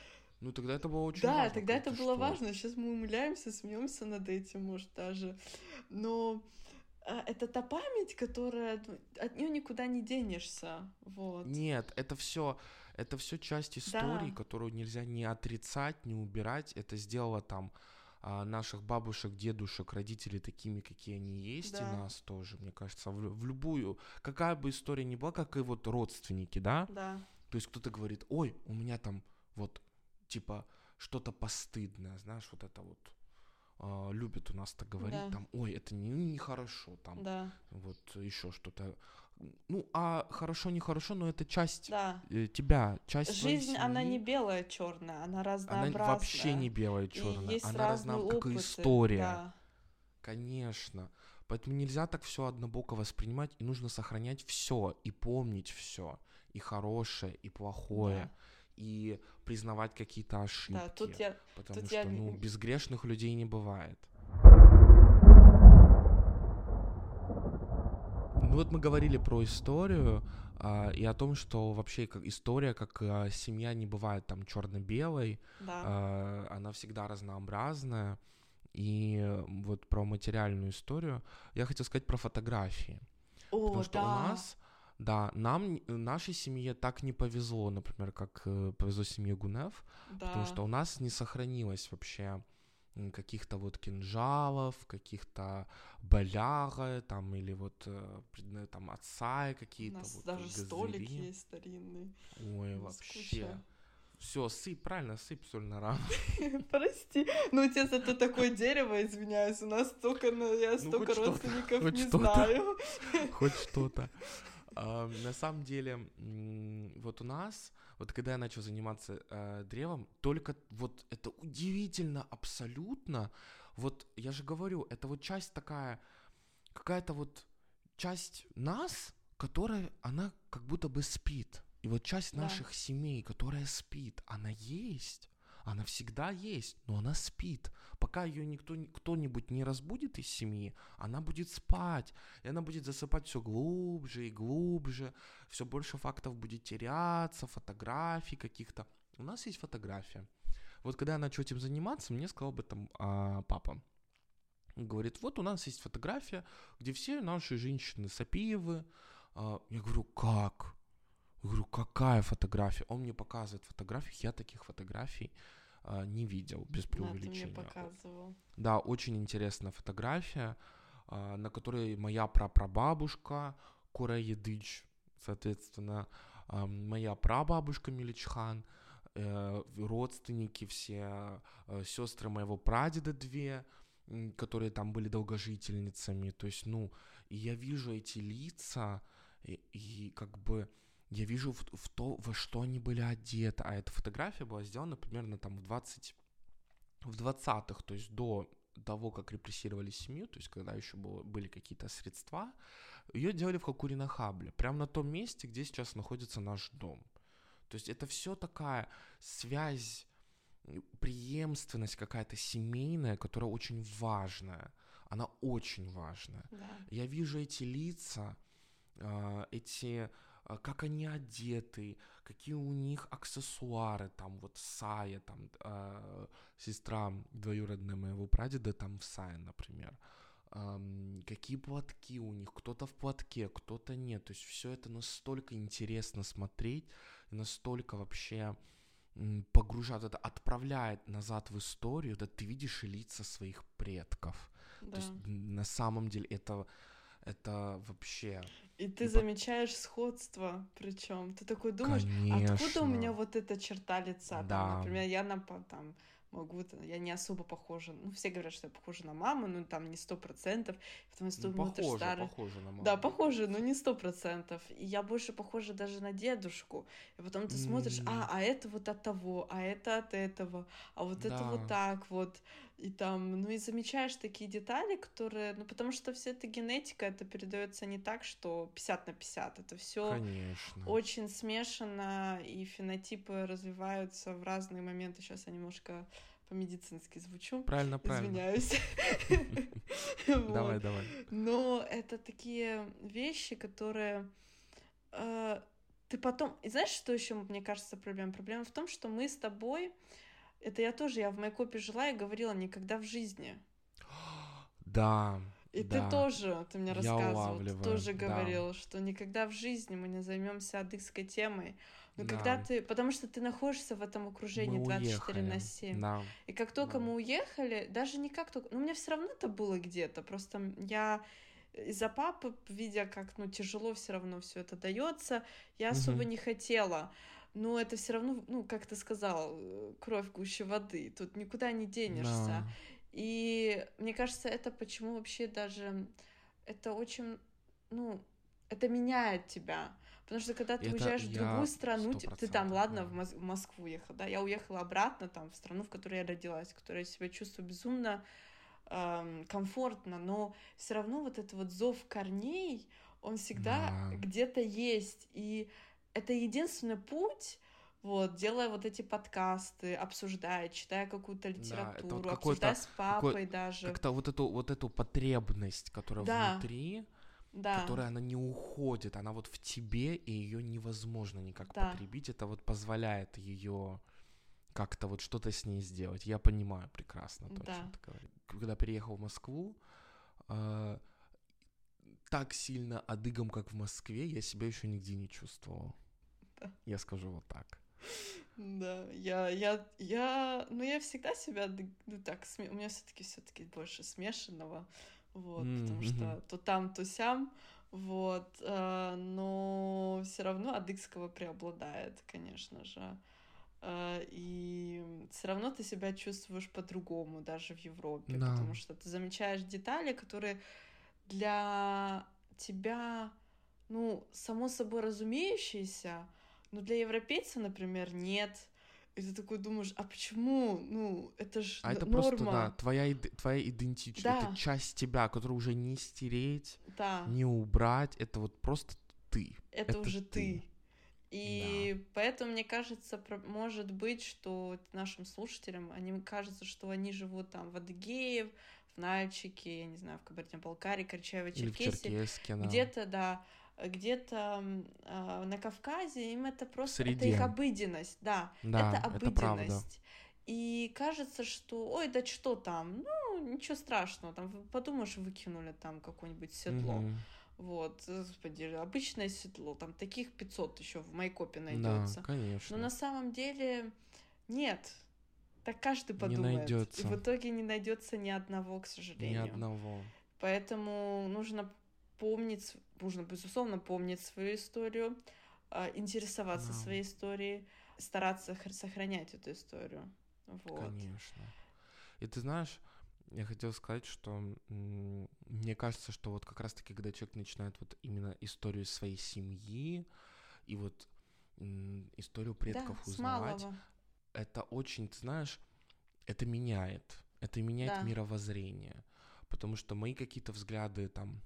ну тогда это было очень
да,
важно.
Да, тогда это было что? важно. Сейчас мы умиляемся, смеемся над этим, может даже. Но а, это та память, которая ну, от нее никуда не денешься. Вот.
Нет, это все это все часть истории, да. которую нельзя не отрицать, не убирать. Это сделала там а, наших бабушек, дедушек, родителей такими, какие они есть, да. и нас тоже, мне кажется, в, в любую, какая бы история ни была, как и вот родственники, да?
Да.
То есть кто-то говорит, ой, у меня там вот типа что-то постыдное, знаешь, вот это вот э, любят у нас так говорить, да. там, ой, это не нехорошо, там,
да.
вот еще что-то. Ну, а хорошо, нехорошо, но это часть
да.
э, тебя, часть
Жизнь, она не белая, черная, она разнообразная.
Она вообще не белая, черная, она разнообразная, как и история. Да. Конечно. Поэтому нельзя так все однобоко воспринимать, и нужно сохранять все, и помнить все, и хорошее, и плохое. Да и признавать какие-то ошибки. Да,
тут я,
потому
тут
что,
я...
ну, безгрешных людей не бывает. Ну вот мы говорили про историю а, и о том, что вообще как история, как а, семья не бывает там черно-белой,
да.
а, она всегда разнообразная. И вот про материальную историю я хотел сказать про фотографии.
О,
потому что
да.
у нас да, нам, нашей семье так не повезло, например, как э, повезло семье Гунев, да. потому что у нас не сохранилось вообще каких-то вот кинжалов, каких-то баляга, там, или вот э, там отца какие-то. У
нас
вот,
даже газели. столик есть старинный.
Ой, вообще. Все, сыпь, правильно, сыпь соль на рану. *laughs*
Прости. Ну, у тебя зато такое дерево, извиняюсь. У нас столько, я ну, столько родственников не знаю.
Хоть что-то. *laughs* На самом деле, вот у нас, вот когда я начал заниматься э, древом, только вот это удивительно абсолютно. Вот я же говорю, это вот часть такая, какая-то вот часть нас, которая, она как будто бы спит. И вот часть да. наших семей, которая спит, она есть. Она всегда есть, но она спит. Пока ее никто, кто-нибудь не разбудит из семьи, она будет спать. И она будет засыпать все глубже и глубже. Все больше фактов будет теряться, фотографий каких-то. У нас есть фотография. Вот когда я начал этим заниматься, мне сказал об этом а, папа. Говорит, вот у нас есть фотография, где все наши женщины Сапиевы. А, я говорю, как? Я говорю, какая фотография? Он мне показывает фотографии, я таких фотографий а, не видел, без преувеличения.
Да, ты мне показывал.
Да, очень интересная фотография, а, на которой моя прапрабабушка Кура Едыч, соответственно, а, моя прабабушка Миличхан, э, родственники все, э, сестры моего прадеда две, которые там были долгожительницами. То есть, ну, и я вижу эти лица, и, и как бы я вижу в, в то, во что они были одеты. А эта фотография была сделана примерно там в 20 в 20-х, то есть до того, как репрессировали семью, то есть когда еще было, были какие-то средства, ее делали в Хакуринахабле, прямо на том месте, где сейчас находится наш дом. То есть это все такая связь, преемственность какая-то семейная, которая очень важная. Она очень важная.
Да.
Я вижу эти лица, а, эти как они одеты, какие у них аксессуары, там вот Сая, там э, сестра двоюродная моего прадеда, там в Сае, например, э, какие платки у них, кто-то в платке, кто-то нет, то есть все это настолько интересно смотреть, настолько вообще погружает, это отправляет назад в историю, да ты видишь лица своих предков. Да. То есть на самом деле это это вообще...
И ты замечаешь сходство, причем ты такой думаешь, Конечно. откуда у меня вот эта черта лица? Да. Там, например, я на там могу, я не особо похожа, ну, все говорят, что я похожа на маму, ну, там не сто процентов, потому что
ну, похоже, старый... похоже на маму.
Да, похоже, но не сто процентов, и я больше похожа даже на дедушку, и потом ты смотришь, а, а это вот от того, а это от этого, а вот да. это вот так вот, и там, ну, и замечаешь такие детали, которые, ну, потому что все это генетика, это передается не так, что 50 на 50, это все очень смешано, и фенотипы развиваются в разные моменты, сейчас я немножко по-медицински звучу.
Правильно, правильно.
Извиняюсь. *laughs*
Давай, давай.
Но это такие вещи, которые э, ты потом... И знаешь, что еще, мне кажется, проблема? Проблема в том, что мы с тобой... Это я тоже, я в Майкопе жила и говорила никогда в жизни.
Да.
И да. ты тоже, ты мне рассказывал, ты тоже говорил, да. что никогда в жизни мы не займемся адыгской темой. Но да. когда ты, потому что ты находишься в этом окружении мы 24 уехали. на 7. Да. И как только да. мы уехали, даже не как только, ну, у меня все равно это было где-то, просто я из-за папы, видя, как ну тяжело все равно все это дается, я угу. особо не хотела. Но это все равно, ну, как ты сказал, кровь гуще воды. Тут никуда не денешься. Да. И мне кажется, это почему вообще даже это очень, ну, это меняет тебя. Потому что когда ты это уезжаешь в другую страну, ты там, ладно, в, Мос- в Москву уехал, да, я уехала обратно там в страну, в которой я родилась, в которой я себя чувствую безумно эм, комфортно, но все равно вот этот вот зов корней, он всегда да. где-то есть, и это единственный путь, вот, делая вот эти подкасты, обсуждая, читая какую-то литературу, да, вот обсуждая с папой какой, даже.
Как-то вот эту, вот эту потребность, которая да. внутри, да. которая она не уходит, она вот в тебе, и ее невозможно никак да. потребить. Это вот позволяет ее как-то вот что-то с ней сделать. Я понимаю прекрасно то, да. о чем ты говоришь. Когда переехал в Москву, э, так сильно адыгом, как в Москве, я себя еще нигде не чувствовал. Да. Я скажу вот так.
Да, я, я, я, ну я всегда себя, ну так, у меня все-таки все-таки больше смешанного вот, mm-hmm. потому что то там, то сям, вот, э, но все равно адыгского преобладает, конечно же. Э, и все равно ты себя чувствуешь по-другому, даже в Европе, да. потому что ты замечаешь детали, которые для тебя, ну, само собой разумеющиеся, но для европейца, например, нет. И ты такой думаешь, а почему? Ну, это же
А это
норма.
просто, да, твоя, твоя идентичность, да. это часть тебя, которую уже не стереть, да. не убрать, это вот просто ты.
Это, это уже ты. ты. И да. поэтому, мне кажется, может быть, что нашим слушателям, они кажется, что они живут там в Адыгее, в Нальчике, я не знаю, в Кабардино-Балкарии, Карачаево-Черкесии. Да. Где-то, да где-то э, на Кавказе, им это просто это их обыденность, да, да это обыденность. Это и кажется, что, ой, да что там, ну, ничего страшного, там, подумаешь, выкинули там какое-нибудь седло. Угу. Вот, господи, обычное седло, там таких 500 еще в Майкопе найдется.
Да, конечно.
Но на самом деле нет. Так каждый подумает. Не найдется. И в итоге не найдется ни одного, к сожалению.
Ни одного.
Поэтому нужно помнить, нужно, безусловно, помнить свою историю, а, интересоваться да. своей историей, стараться сохранять эту историю. Вот.
Конечно. И ты знаешь, я хотел сказать, что мне кажется, что вот как раз-таки, когда человек начинает вот именно историю своей семьи и вот историю предков да, узнавать, это очень, ты знаешь, это меняет, это меняет да. мировоззрение, потому что мои какие-то взгляды там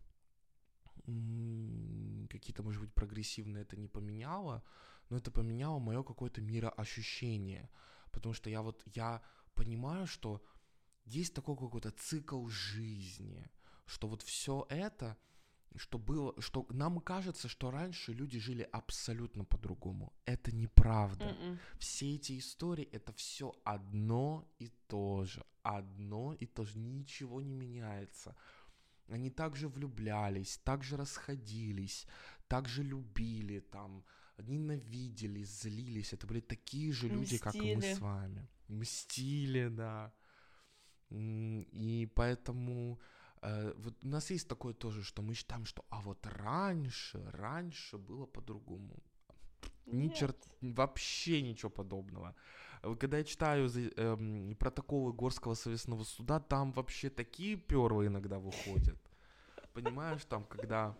какие-то, может быть, прогрессивные это не поменяло, но это поменяло мое какое-то мироощущение, потому что я вот, я понимаю, что есть такой какой-то цикл жизни, что вот все это, что было, что нам кажется, что раньше люди жили абсолютно по-другому. Это неправда. Mm-mm. М-м. Все эти истории это все одно и то же, одно и то же, ничего не меняется. Они также влюблялись, также расходились, также любили, там, ненавидели, злились. Это были такие же люди, Мстили. как и мы с вами. Мстили, да. И поэтому э, вот у нас есть такое тоже, что мы считаем, что а вот раньше, раньше было по-другому. Ни черт, вообще ничего подобного. Когда я читаю э, протоколы Горского совестного суда, там вообще такие перлы иногда выходят. Понимаешь, там, когда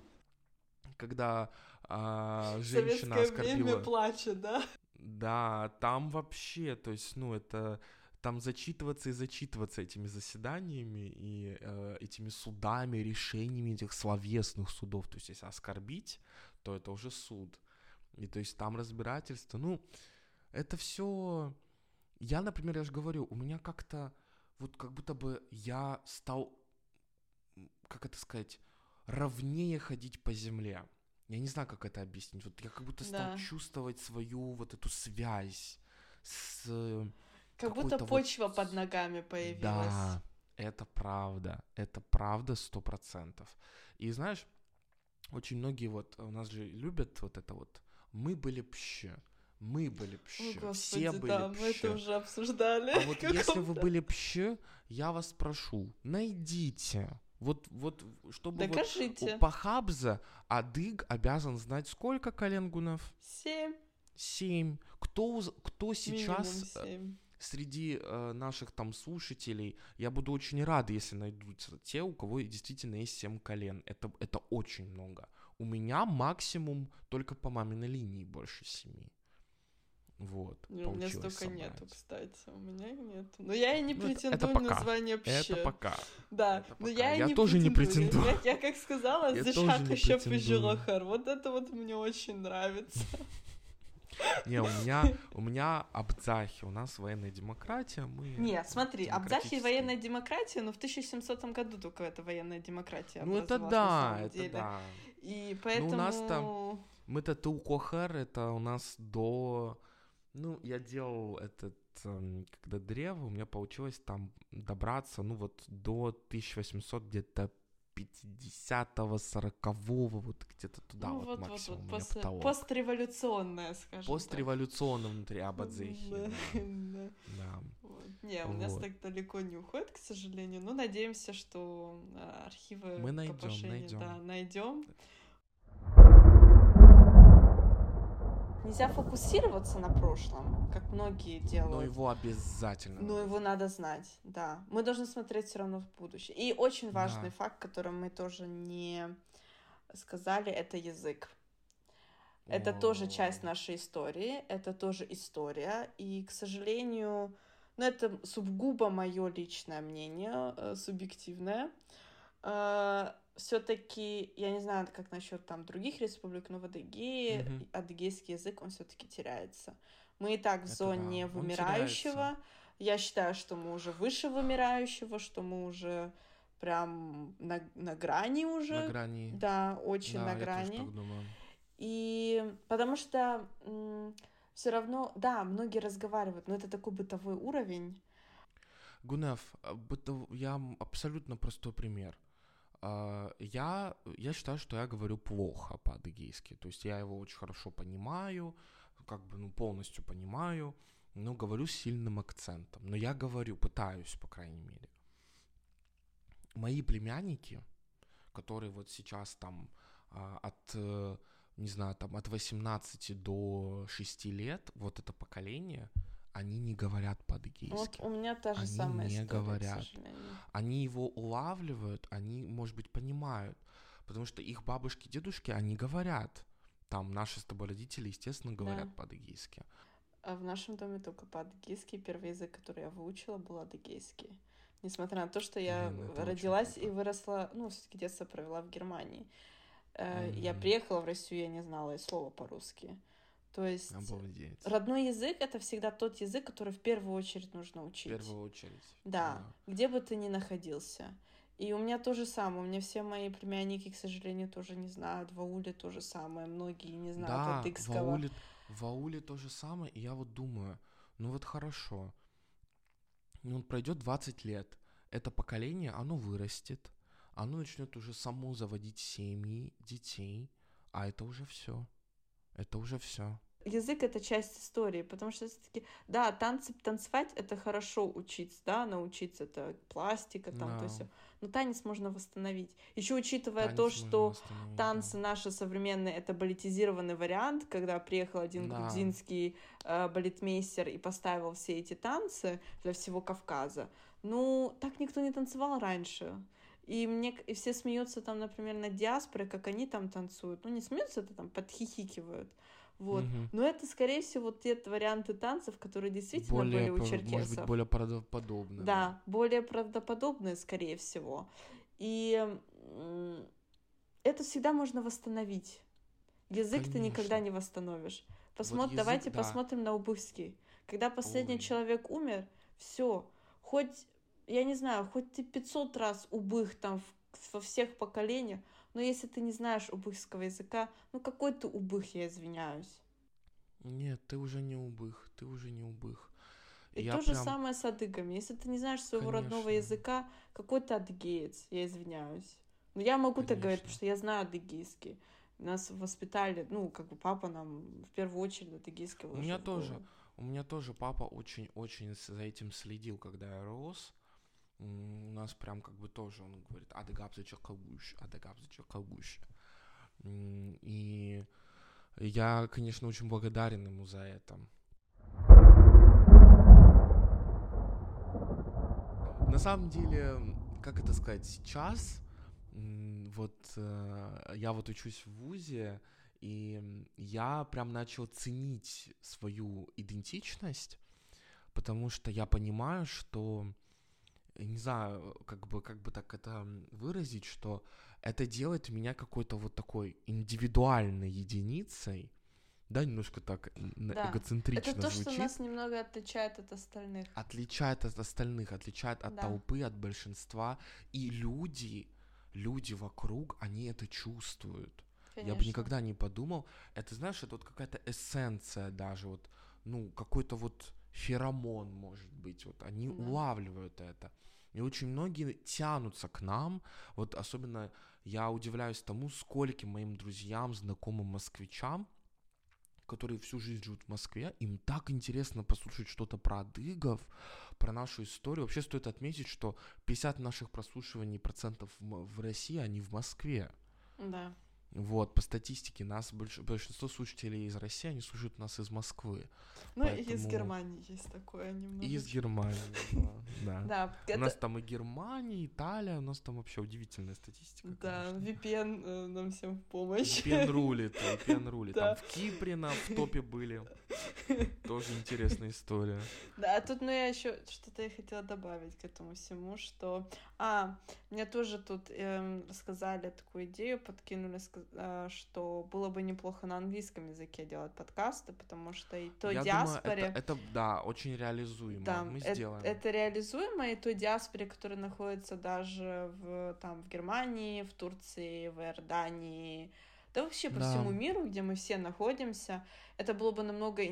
когда а, женщина Советское оскорбила... время
плачет, да?
Да, там вообще, то есть, ну, это там зачитываться и зачитываться этими заседаниями и э, этими судами, решениями этих словесных судов. То есть, если оскорбить, то это уже суд. И то есть там разбирательство. Ну, это все. Я, например, я же говорю, у меня как-то вот как будто бы я стал, как это сказать, ровнее ходить по земле. Я не знаю, как это объяснить. Вот я как будто стал да. чувствовать свою вот эту связь с...
Как будто почва вот... под ногами появилась.
Да, это правда. Это правда сто процентов. И знаешь, очень многие вот у нас же любят вот это вот «мы были пще», мы были О, Господи, все были да,
пще. мы это уже обсуждали.
А вот *laughs* если вы были пще, я вас прошу, найдите вот, вот, чтобы
Докажите.
вот по Хабза Адыг обязан знать сколько коленгунов?
Семь.
Семь. Кто, кто сейчас э, среди э, наших там слушателей, я буду очень рад, если найдутся те, у кого действительно есть семь колен. Это, это очень много. У меня максимум только по маминой линии больше семи. Вот.
Ну, у меня столько собрать. нету, кстати. У меня нет. Но я и не ну, претендую это, это на звание
пще. Это пока.
Да,
это
но я,
я
не
тоже не претендую.
Я, я как сказала, за шаг еще пожилохар. Вот это вот мне очень нравится. *laughs*
Не, у меня, *laughs* у меня Абдзахи, у нас военная демократия, мы...
Не, смотри, Абдзахи военная демократия, но в 1700 году только это военная демократия
Ну это да, это да.
И поэтому... Ну у нас там,
мы-то Тулкохар, это у нас до ну, я делал этот, эм, когда древо, у меня получилось там добраться, ну, вот до 1800 где-то 50-го, 40-го, вот где-то туда ну, вот, вот максимум вот, вот, пост,
потолок. Постреволюционная, скажем
Постреволюционная внутри *laughs* Абадзехи. Да. да. да.
Вот. Не, у нас так далеко не уходит, к сожалению, но надеемся, что архивы
Мы найдем, найдем.
Да, найдем. Нельзя фокусироваться на прошлом, как многие делают.
Но его обязательно.
Но его надо знать, да. Мы должны смотреть все равно в будущее. И очень важный да. факт, который мы тоже не сказали, это язык. Это О. тоже часть нашей истории, это тоже история. И, к сожалению, ну, это сугубо мое личное мнение, э, субъективное. Все-таки, я не знаю, как насчет там других республик, но в Адыгее угу. адыгейский язык, он все-таки теряется. Мы и так в Это зоне да, вымирающего. Я считаю, что мы уже выше вымирающего, что мы уже прям на, на грани уже.
На грани.
Да, очень да, на грани. Я тоже так думаю. И потому что все равно, да, многие разговаривают, но это такой бытовой уровень.
Гунев, а, бытов... я абсолютно простой пример. А, я, я считаю, что я говорю плохо по-адыгейски. То есть я его очень хорошо понимаю, как бы ну, полностью понимаю, но говорю с сильным акцентом. Но я говорю, пытаюсь, по крайней мере. Мои племянники, которые вот сейчас там а, от, э, не знаю, там от 18 до 6 лет, вот это поколение – они не говорят по-адыгейски. Вот
у меня та же
они
самая
не
история,
говорят. Они его улавливают, они, может быть, понимают, потому что их бабушки, дедушки, они говорят. Там наши с тобой родители, естественно, говорят да. по-адыгейски.
А в нашем доме только по-адыгейски. Первый язык, который я выучила, был адыгейский. Несмотря на то, что я Блин, родилась и выросла, ну, все-таки детство провела в Германии. Mm-hmm. Я приехала в Россию, я не знала и слова по-русски. То есть
Обалдеть.
родной язык это всегда тот язык, который в первую очередь нужно учить.
В первую очередь.
Да, да. где бы ты ни находился. И у меня то же самое. У меня все мои племянники, к сожалению, тоже не знают. В ауле то же самое. Многие не знают да, адыгского. В
ауле, в ауле то же самое. И я вот думаю, ну вот хорошо. Ну, пройдет 20 лет. Это поколение, оно вырастет. Оно начнет уже само заводить семьи, детей. А это уже все. Это уже все
язык это часть истории, потому что все-таки, да, танцы, танцевать это хорошо учиться, да, научиться, это пластика, там, no. то есть, но танец можно восстановить. Еще учитывая танец то, что танцы да. наши современные это балетизированный вариант, когда приехал один да. грузинский э, балетмейстер и поставил все эти танцы для всего Кавказа. Ну, так никто не танцевал раньше. И мне и все смеются там, например, на диаспоре, как они там танцуют. Ну, не смеются, это там подхихикивают. Вот. Угу. Но это, скорее всего, те варианты танцев, которые действительно более, были у черкесов. Может быть,
более правдоподобные.
Да, более правдоподобные, скорее всего. И это всегда можно восстановить. Язык Конечно. ты никогда не восстановишь. Посмотр... вот язык, Давайте да. посмотрим на убыхский. Когда последний Ой. человек умер, все. Хоть, я не знаю, хоть ты 500 раз убых там в, во всех поколениях, но если ты не знаешь убыхского языка, ну какой ты убых, я извиняюсь.
Нет, ты уже не убых, ты уже не убых.
И я то прям... же самое с адыгами. Если ты не знаешь своего Конечно. родного языка, какой ты адыгеец, я извиняюсь. Но я могу Конечно. так говорить, потому что я знаю адыгейский. Нас воспитали, ну, как бы папа нам в первую очередь адыгейский
У меня тоже, у меня тоже папа очень-очень за этим следил, когда я рос у нас прям как бы тоже он говорит адыгабза чакагуш, адыгабза чакагуш. И я, конечно, очень благодарен ему за это. На самом деле, как это сказать, сейчас вот э, я вот учусь в ВУЗе, и я прям начал ценить свою идентичность, потому что я понимаю, что не знаю, как бы, как бы так это выразить, что это делает меня какой-то вот такой индивидуальной единицей, да, немножко так да. эгоцентрично
Это то,
звучит.
что нас немного отличает от остальных.
Отличает от остальных, отличает от да. толпы, от большинства. И люди, люди вокруг, они это чувствуют. Конечно. Я бы никогда не подумал. Это, знаешь, это вот какая-то эссенция даже, вот, ну, какой-то вот феромон, может быть, вот они да. улавливают это. И очень многие тянутся к нам, вот особенно я удивляюсь тому, скольким моим друзьям, знакомым москвичам, которые всю жизнь живут в Москве, им так интересно послушать что-то про адыгов, про нашу историю. Вообще стоит отметить, что 50 наших прослушиваний процентов в, России, они в Москве.
Да.
Вот, по статистике, нас больш... большинство слушателей из России, они слушают нас из Москвы.
Ну, Поэтому... и из Германии есть такое немного.
И из Германии, *laughs* да. Да. У нас там и Германия, Италия, у нас там вообще удивительная статистика.
Да, VPN э, нам всем в помощь.
VPN рулит, VPN рулит. Там в Кипре на в топе были. Тоже интересная история.
Да, а тут, ну, я еще что-то я хотела добавить к этому всему, что... А, мне тоже тут эм, рассказали такую идею, подкинули, э, что было бы неплохо на английском языке делать подкасты, потому что и то
Я диаспоре... Думаю, это, это, да, очень реализуемо, да, мы это, сделаем.
Это реализуемо, и той диаспоре, которая находится даже в, там, в Германии, в Турции, в Иордании, да вообще по да. всему миру, где мы все находимся, это было бы намного...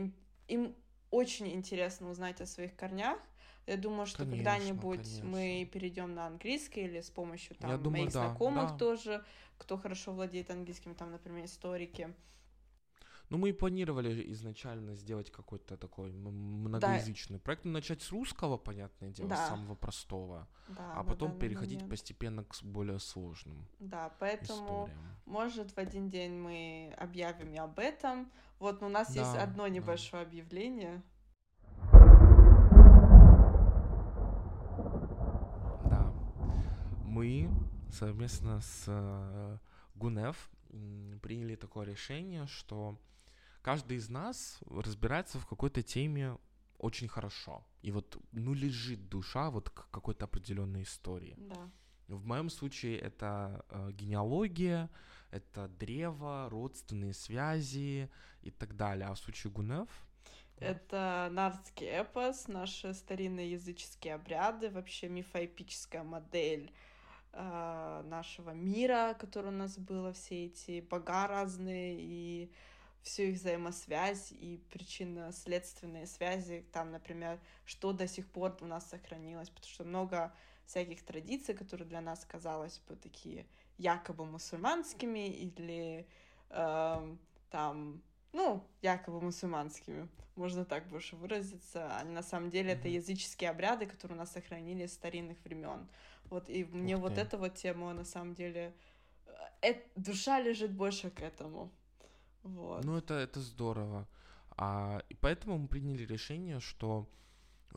Им очень интересно узнать о своих корнях, я думаю, что конечно, когда-нибудь конечно. мы перейдем на английский или с помощью там думаю, моих да, знакомых да. тоже, кто хорошо владеет английским, там, например, историки.
Ну, мы и планировали изначально сделать какой-то такой многоязычный да. проект, ну, начать с русского, понятное дело, да. самого простого, да, а потом переходить момент. постепенно к более сложным.
Да, поэтому, историям. может, в один день мы объявим и об этом. Вот, у нас да, есть одно небольшое да. объявление.
Мы совместно с э, ГУНЕФ приняли такое решение, что каждый из нас разбирается в какой-то теме очень хорошо. И вот, ну, лежит душа вот к какой-то определенной истории.
Да.
В моем случае это э, генеалогия, это древо, родственные связи и так далее. А в случае Гунев
это нардский эпос, наши старинные языческие обряды, вообще мифоэпическая модель э, нашего мира, который у нас было, все эти бога разные и всю их взаимосвязь и причинно-следственные связи, там, например, что до сих пор у нас сохранилось, потому что много всяких традиций, которые для нас казалось бы такие якобы мусульманскими или э, там ну, якобы мусульманскими, можно так больше выразиться. А на самом деле mm-hmm. это языческие обряды, которые у нас сохранились с старинных времен. Вот и мне Ух вот ты. эта вот тема на самом деле э, душа лежит больше к этому. Вот.
Ну, это, это здорово. А, и поэтому мы приняли решение, что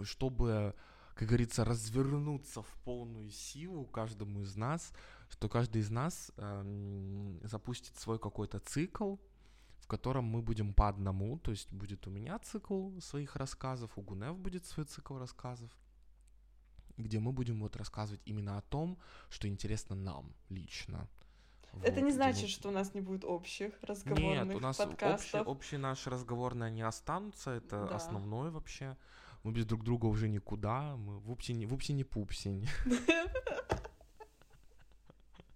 чтобы, как говорится, развернуться в полную силу каждому из нас, что каждый из нас эм, запустит свой какой-то цикл, в котором мы будем по одному, то есть будет у меня цикл своих рассказов, у Гунев будет свой цикл рассказов, где мы будем вот рассказывать именно о том, что интересно нам лично.
Это вот, не значит, мы... что у нас не будет общих разговорных Нет, у нас подкастов.
Общие, общие наши разговорные они останутся, это да. основное вообще. Мы без друг друга уже никуда, мы вупси не, вупси не пупсень. *laughs*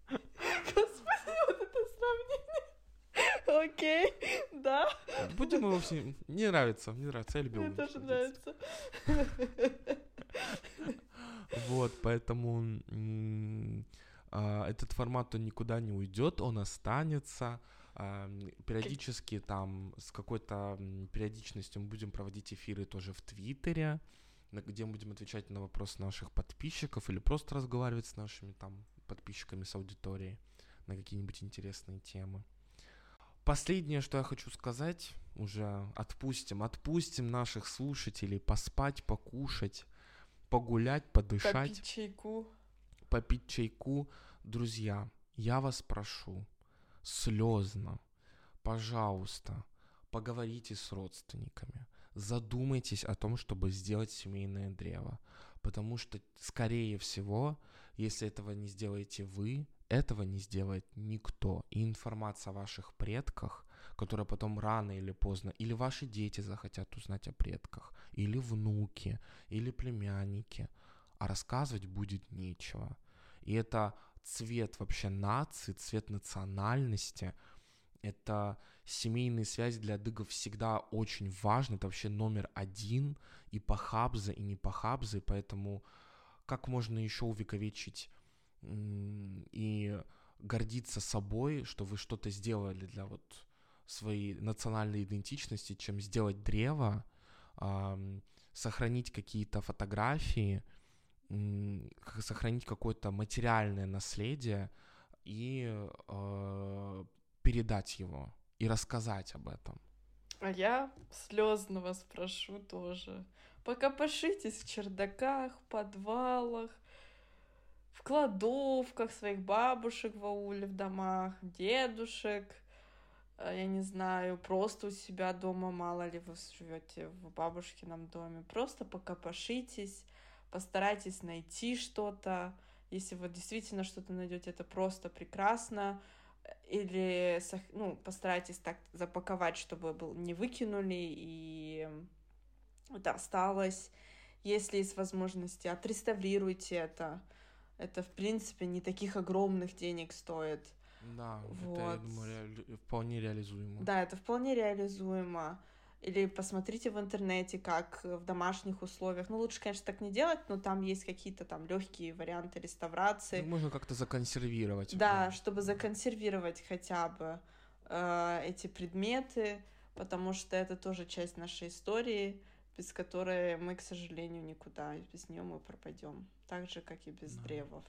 Господи, вот это сравнение. Окей, да.
Будем его все... Не нравится, мне нравится, я любил.
Мне тоже нравится.
Вот, поэтому а, этот формат, он никуда не уйдет, он останется. А, периодически там с какой-то периодичностью мы будем проводить эфиры тоже в Твиттере, где мы будем отвечать на вопросы наших подписчиков или просто разговаривать с нашими там подписчиками, с аудиторией на какие-нибудь интересные темы. Последнее, что я хочу сказать, уже отпустим, отпустим наших слушателей поспать, покушать, погулять, подышать. Попить
чайку
попить чайку. Друзья, я вас прошу, слезно, пожалуйста, поговорите с родственниками, задумайтесь о том, чтобы сделать семейное древо. Потому что, скорее всего, если этого не сделаете вы, этого не сделает никто. И информация о ваших предках, которая потом рано или поздно, или ваши дети захотят узнать о предках, или внуки, или племянники, а рассказывать будет нечего. И это цвет вообще нации, цвет национальности. Это семейные связи для адыгов всегда очень важны. Это вообще номер один и по хабзе, и не по хабзе. Поэтому как можно еще увековечить и гордиться собой, что вы что-то сделали для вот своей национальной идентичности, чем сделать древо, сохранить какие-то фотографии — сохранить какое-то материальное наследие и э, передать его и рассказать об этом.
А я слезно вас прошу тоже. Пока пошитесь в чердаках, подвалах, в кладовках своих бабушек в ауле, в домах, дедушек, я не знаю, просто у себя дома, мало ли вы живете в бабушкином доме. Просто пока пошитесь, постарайтесь найти что-то. Если вы действительно что-то найдете, это просто прекрасно. Или ну, постарайтесь так запаковать, чтобы был, не выкинули и это осталось. Если есть возможности, отреставрируйте это. Это, в принципе, не таких огромных денег стоит.
Да, вот. это, я думаю, реали... вполне реализуемо.
Да, это вполне реализуемо. Или посмотрите в интернете, как в домашних условиях. Ну, лучше, конечно, так не делать, но там есть какие-то там легкие варианты реставрации.
Ну, можно как-то законсервировать.
Да, чтобы законсервировать хотя бы э, эти предметы, потому что это тоже часть нашей истории, без которой мы, к сожалению, никуда, без нее мы пропадем. Так же, как и без да. древов,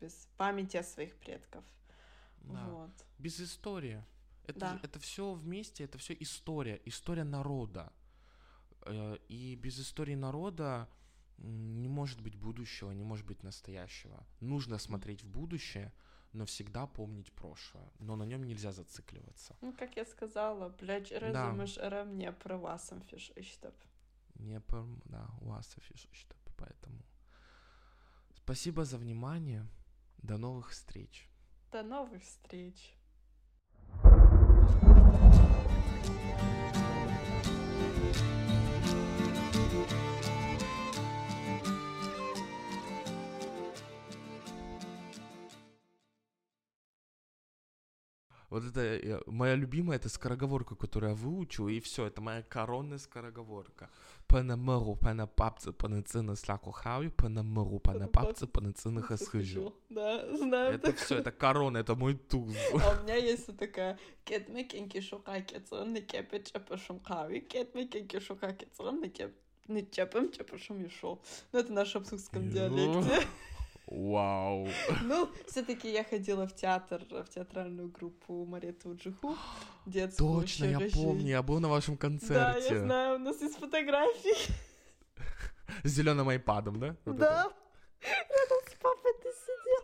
без памяти о своих предков. Да. Вот.
Без истории. Это, да. это все вместе, это все история, история народа. Э, и без истории народа не может быть будущего, не может быть настоящего. Нужно смотреть в будущее, но всегда помнить прошлое. Но на нем нельзя зацикливаться.
Ну, как я сказала, блядь, разумеешь, да. мне про вас фишштаб.
Не про, да, у вас фишштаб, поэтому. Спасибо за внимание. До новых встреч.
До новых встреч.
Вот это э, моя любимая, это скороговорка, которую я выучил, и все, это моя коронная скороговорка. Панамеру, панапапцы, панацина сляку хаю, панамеру, панапапцы, панацина хасхыжу.
Да, знаю.
Это все, это корона, это мой туз.
А у меня есть такая кетме кенки шука кецон, не кепе чепе шумхави, кетме кенки шука кецон, не кеп не чепем чепе шум ешол. Ну, это на шапсукском диалекте.
Вау.
Ну, все-таки я ходила в театр, в театральную группу Мареты Уджиху, детскую.
Точно, я помню, я был на вашем концерте. Да,
я знаю, у нас есть фотографии.
С зеленым айпадом, да?
Вот да. Рядом с папой ты сидел.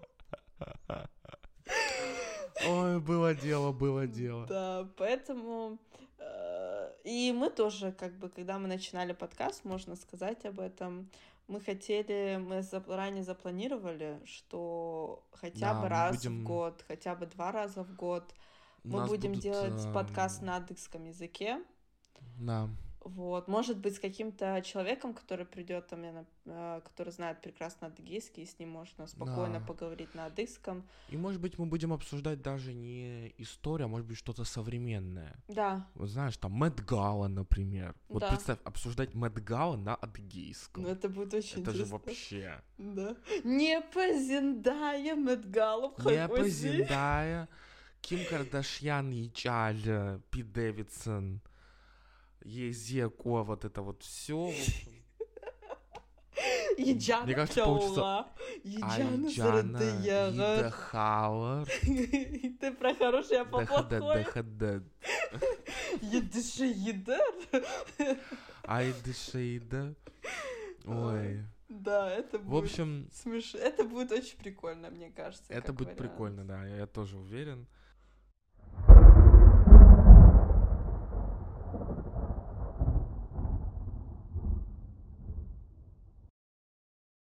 Ой, было дело, было дело.
Да, поэтому... Э, и мы тоже, как бы, когда мы начинали подкаст, можно сказать об этом, мы хотели, мы заранее запланировали, что хотя да, бы раз будем... в год, хотя бы два раза в год мы будем будут, делать подкаст на адыгском языке.
Да.
Вот, может быть, с каким-то человеком, который придет, там, э, который знает прекрасно адыгейский, и с ним можно спокойно да. поговорить на адыгском.
И, может быть, мы будем обсуждать даже не историю, а может быть, что-то современное.
Да.
Вот знаешь, там, Мэтт Гала, например. Вот да. представь, обсуждать Мэтт Гала на адыгейском.
Ну, это будет очень
Это
интересно.
же вообще...
Да. Не позиндая Мэтт Гала.
Не позиндая. Ким Кардашьян, Ичаль, Пит Дэвидсон. Езеко, вот это вот все. *laughs*
Еджана Мне кажется, получится...
Еджана Едахауэр. *laughs*
Ты про хороший, а по плохой.
Едыши
едер.
Айдыши едер. Ой.
Да, это будет...
В общем...
Смеш... Это будет очень прикольно, мне кажется.
Это будет вариант. прикольно, да, я, я тоже уверен.